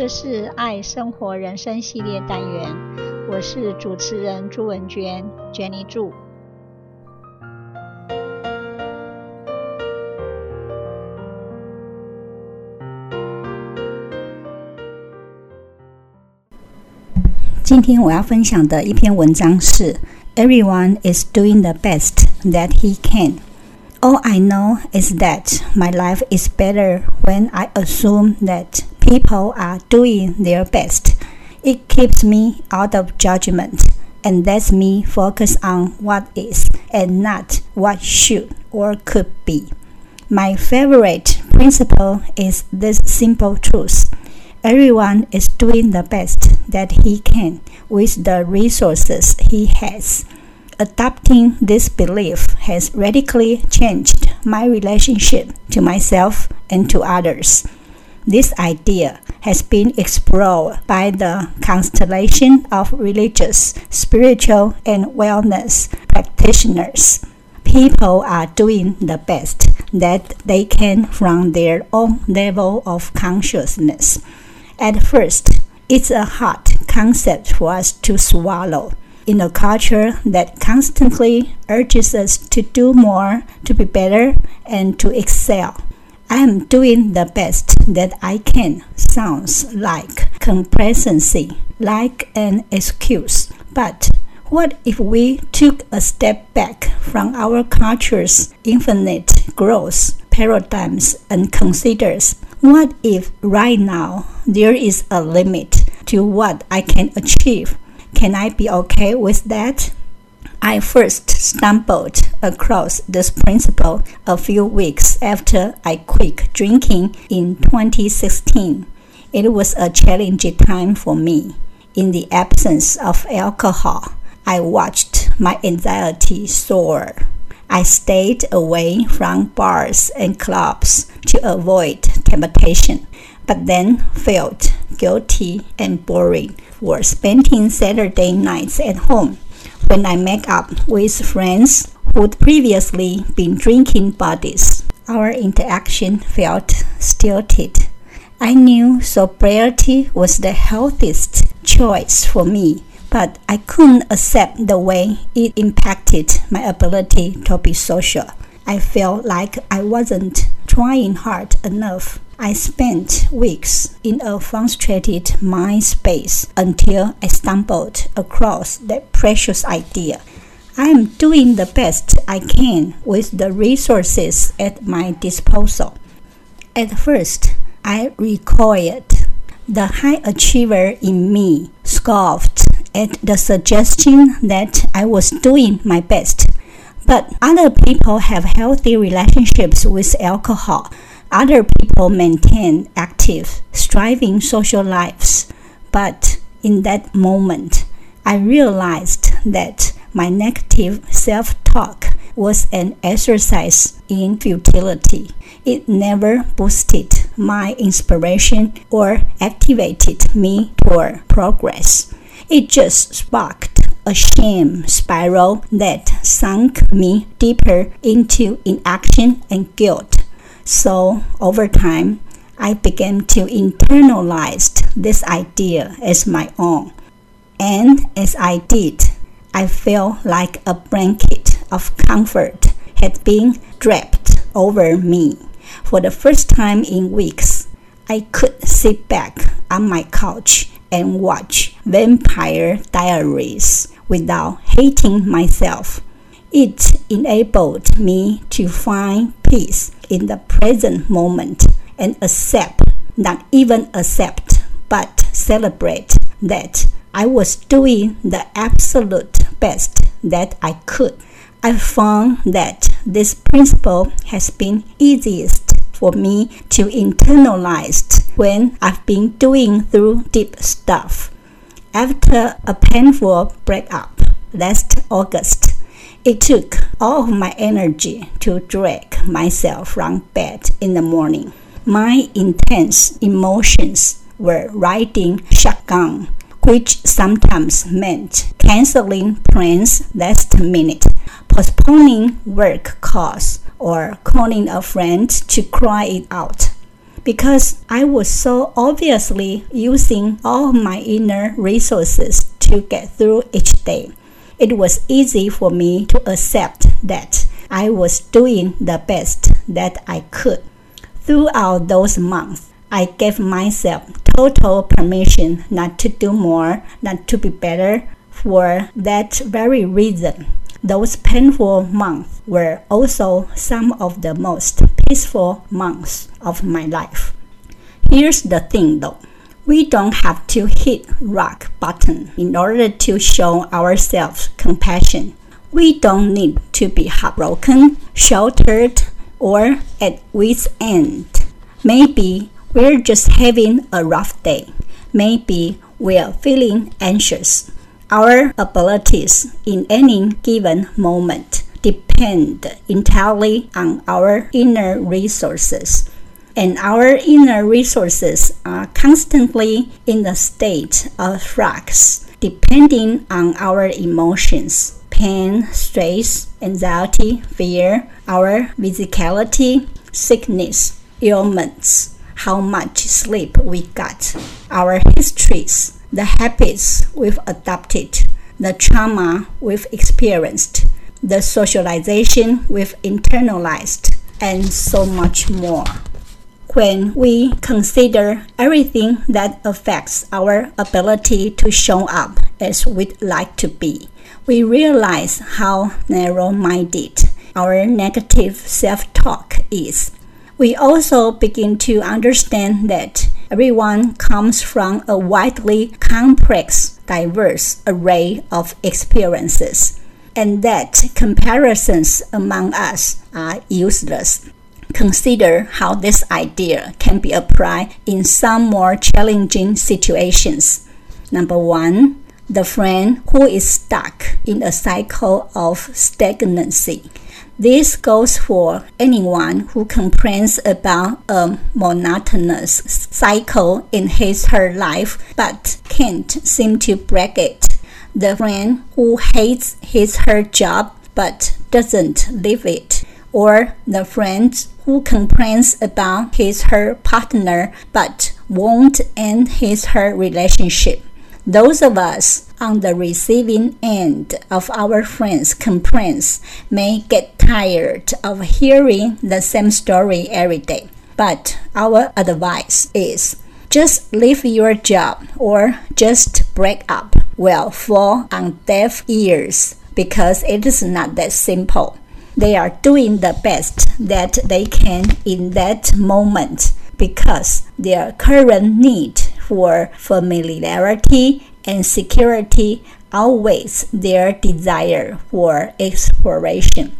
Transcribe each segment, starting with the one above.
这是爱生活人生系列单元，我是主持人朱文娟，Jenny 祝。今天我要分享的一篇文章是 Everyone is doing the best that he can. All I know is that my life is better when I assume that people are doing their best. It keeps me out of judgment and lets me focus on what is and not what should or could be. My favorite principle is this simple truth. Everyone is doing the best that he can with the resources he has. Adopting this belief has radically changed my relationship to myself and to others. This idea has been explored by the constellation of religious, spiritual, and wellness practitioners. People are doing the best that they can from their own level of consciousness. At first, it's a hard concept for us to swallow in a culture that constantly urges us to do more, to be better, and to excel. I am doing the best that I can sounds like complacency, like an excuse. But what if we took a step back from our culture's infinite growth paradigms and considers what if right now there is a limit to what I can achieve can I be okay with that? I first stumbled across this principle a few weeks after I quit drinking in 2016. It was a challenging time for me. In the absence of alcohol, I watched my anxiety soar. I stayed away from bars and clubs to avoid temptation, but then felt guilty and boring for spending Saturday nights at home when I met up with friends who'd previously been drinking buddies. Our interaction felt stilted. I knew sobriety was the healthiest choice for me, but I couldn't accept the way it impacted my ability to be social. I felt like I wasn't trying hard enough. I spent weeks in a frustrated mind space until I stumbled across that precious idea. I am doing the best I can with the resources at my disposal. At first, I recoiled. The high achiever in me scoffed at the suggestion that I was doing my best. But other people have healthy relationships with alcohol other people maintain active, striving social lives. But in that moment, I realized that my negative self talk was an exercise in futility. It never boosted my inspiration or activated me toward progress. It just sparked a shame spiral that sunk me deeper into inaction and guilt. So over time, I began to internalize this idea as my own. And as I did, I felt like a blanket of comfort had been draped over me. For the first time in weeks, I could sit back on my couch and watch Vampire Diaries without hating myself. It enabled me to find peace in the present moment and accept, not even accept, but celebrate that I was doing the absolute best that I could. I found that this principle has been easiest for me to internalize when I've been doing through deep stuff. After a painful breakup last August, it took all of my energy to drag myself from bed in the morning. My intense emotions were riding shotgun, which sometimes meant canceling plans last minute, postponing work calls, or calling a friend to cry it out. because I was so obviously using all my inner resources to get through each day. It was easy for me to accept that I was doing the best that I could. Throughout those months, I gave myself total permission not to do more, not to be better. For that very reason, those painful months were also some of the most peaceful months of my life. Here's the thing though. We don't have to hit rock bottom in order to show ourselves compassion. We don't need to be heartbroken, sheltered, or at wit's end. Maybe we're just having a rough day. Maybe we're feeling anxious. Our abilities in any given moment depend entirely on our inner resources. And our inner resources are constantly in a state of flux, depending on our emotions pain, stress, anxiety, fear, our physicality, sickness, ailments, how much sleep we got, our histories, the habits we've adopted, the trauma we've experienced, the socialization we've internalized, and so much more. When we consider everything that affects our ability to show up as we'd like to be, we realize how narrow minded our negative self talk is. We also begin to understand that everyone comes from a widely complex, diverse array of experiences, and that comparisons among us are useless. Consider how this idea can be applied in some more challenging situations. Number one, the friend who is stuck in a cycle of stagnancy. This goes for anyone who complains about a monotonous cycle in his her life but can't seem to break it. The friend who hates his her job but doesn't leave it. Or the friend who complains about his her partner but won't end his her relationship. Those of us on the receiving end of our friends' complaints may get tired of hearing the same story every day. But our advice is just leave your job or just break up will fall on deaf ears because it is not that simple. They are doing the best that they can in that moment because their current need for familiarity and security outweighs their desire for exploration.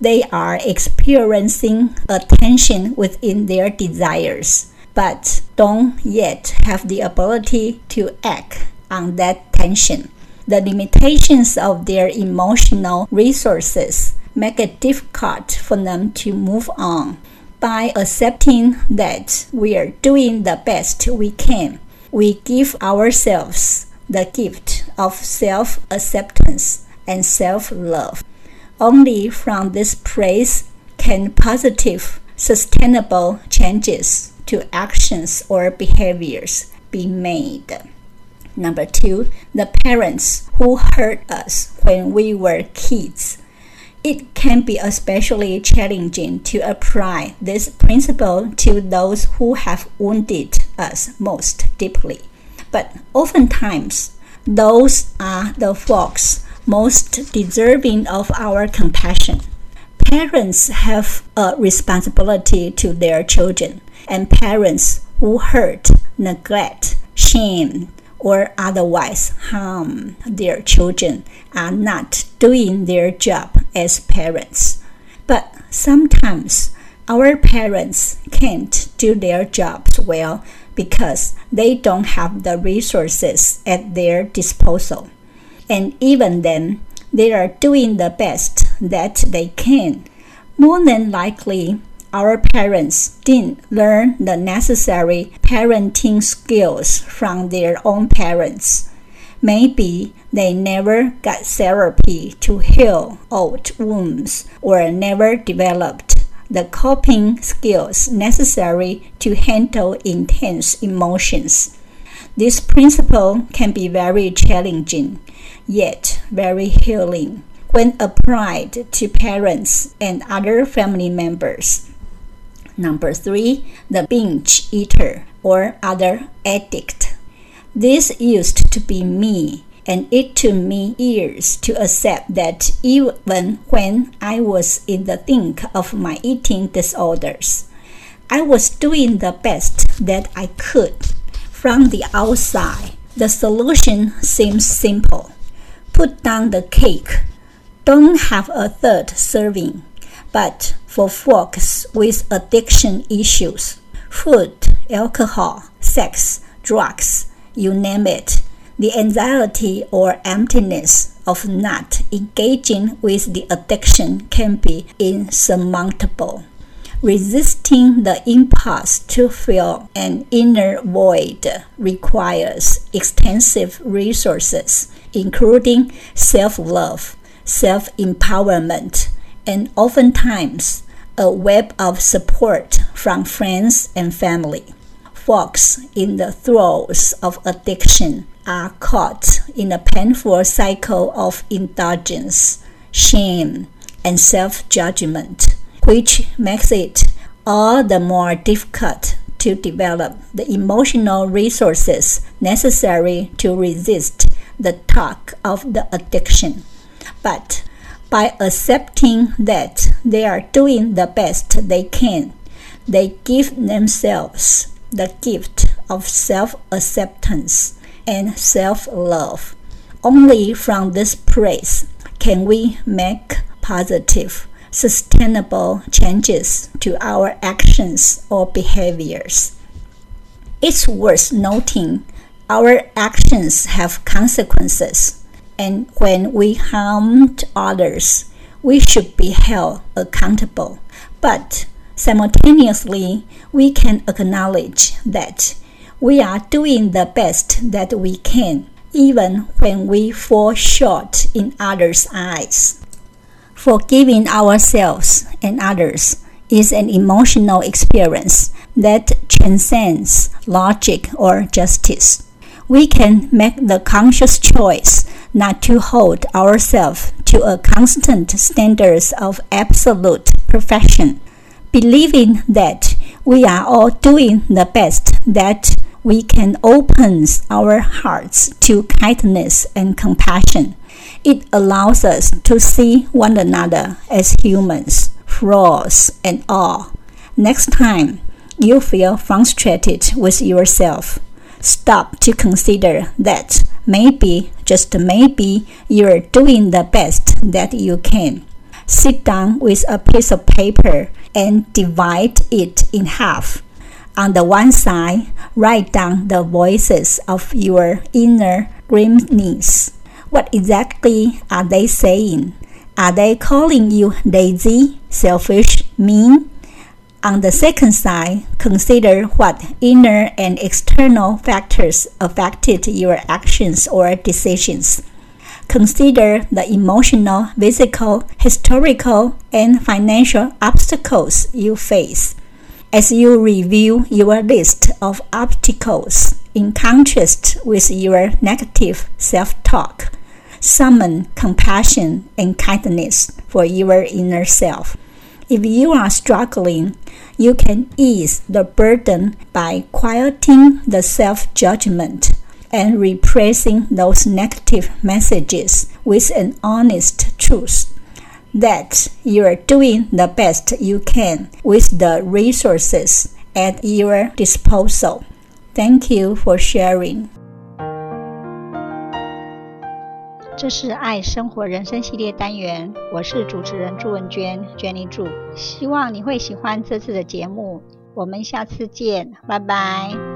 They are experiencing a tension within their desires, but don't yet have the ability to act on that tension. The limitations of their emotional resources make it difficult for them to move on. By accepting that we are doing the best we can, we give ourselves the gift of self acceptance and self love. Only from this place can positive, sustainable changes to actions or behaviors be made. Number two, the parents who hurt us when we were kids. It can be especially challenging to apply this principle to those who have wounded us most deeply. But oftentimes, those are the folks most deserving of our compassion. Parents have a responsibility to their children, and parents who hurt, neglect, shame, or otherwise harm their children are not doing their job as parents. But sometimes our parents can't do their jobs well because they don't have the resources at their disposal. And even then, they are doing the best that they can. More than likely, our parents didn't learn the necessary parenting skills from their own parents. Maybe they never got therapy to heal old wounds or never developed the coping skills necessary to handle intense emotions. This principle can be very challenging, yet very healing when applied to parents and other family members. Number three, the binge eater or other addict. This used to be me and it took me years to accept that even when I was in the thick of my eating disorders, I was doing the best that I could. From the outside, the solution seems simple. Put down the cake. Don't have a third serving. But for folks with addiction issues, food, alcohol, sex, drugs, you name it, the anxiety or emptiness of not engaging with the addiction can be insurmountable. Resisting the impulse to fill an inner void requires extensive resources, including self love, self empowerment, and oftentimes a web of support from friends and family. Folks in the throes of addiction are caught in a painful cycle of indulgence, shame, and self judgment, which makes it all the more difficult to develop the emotional resources necessary to resist the tug of the addiction. But by accepting that they are doing the best they can, they give themselves the gift of self acceptance and self love. Only from this place can we make positive, sustainable changes to our actions or behaviors. It's worth noting our actions have consequences, and when we harm others, we should be held accountable. But simultaneously, we can acknowledge that we are doing the best that we can, even when we fall short in others' eyes. Forgiving ourselves and others is an emotional experience that transcends logic or justice. We can make the conscious choice not to hold ourselves to a constant standards of absolute perfection, believing that we are all doing the best that we can open our hearts to kindness and compassion. It allows us to see one another as humans, flaws and all. Next time you feel frustrated with yourself, stop to consider that maybe, just maybe, you're doing the best that you can. Sit down with a piece of paper and divide it in half on the one side, write down the voices of your inner gremlins. What exactly are they saying? Are they calling you lazy, selfish, mean? On the second side, consider what inner and external factors affected your actions or decisions. Consider the emotional, physical, historical, and financial obstacles you face as you review your list of obstacles in contrast with your negative self talk. Summon compassion and kindness for your inner self. If you are struggling, you can ease the burden by quieting the self judgment and replacing those negative messages with an honest truth that you are doing the best you can with the resources at your disposal. Thank you for sharing. 这是爱生活人生系列单元，我是主持人朱文娟，Jenny 祝，希望你会喜欢这次的节目，我们下次见，拜拜。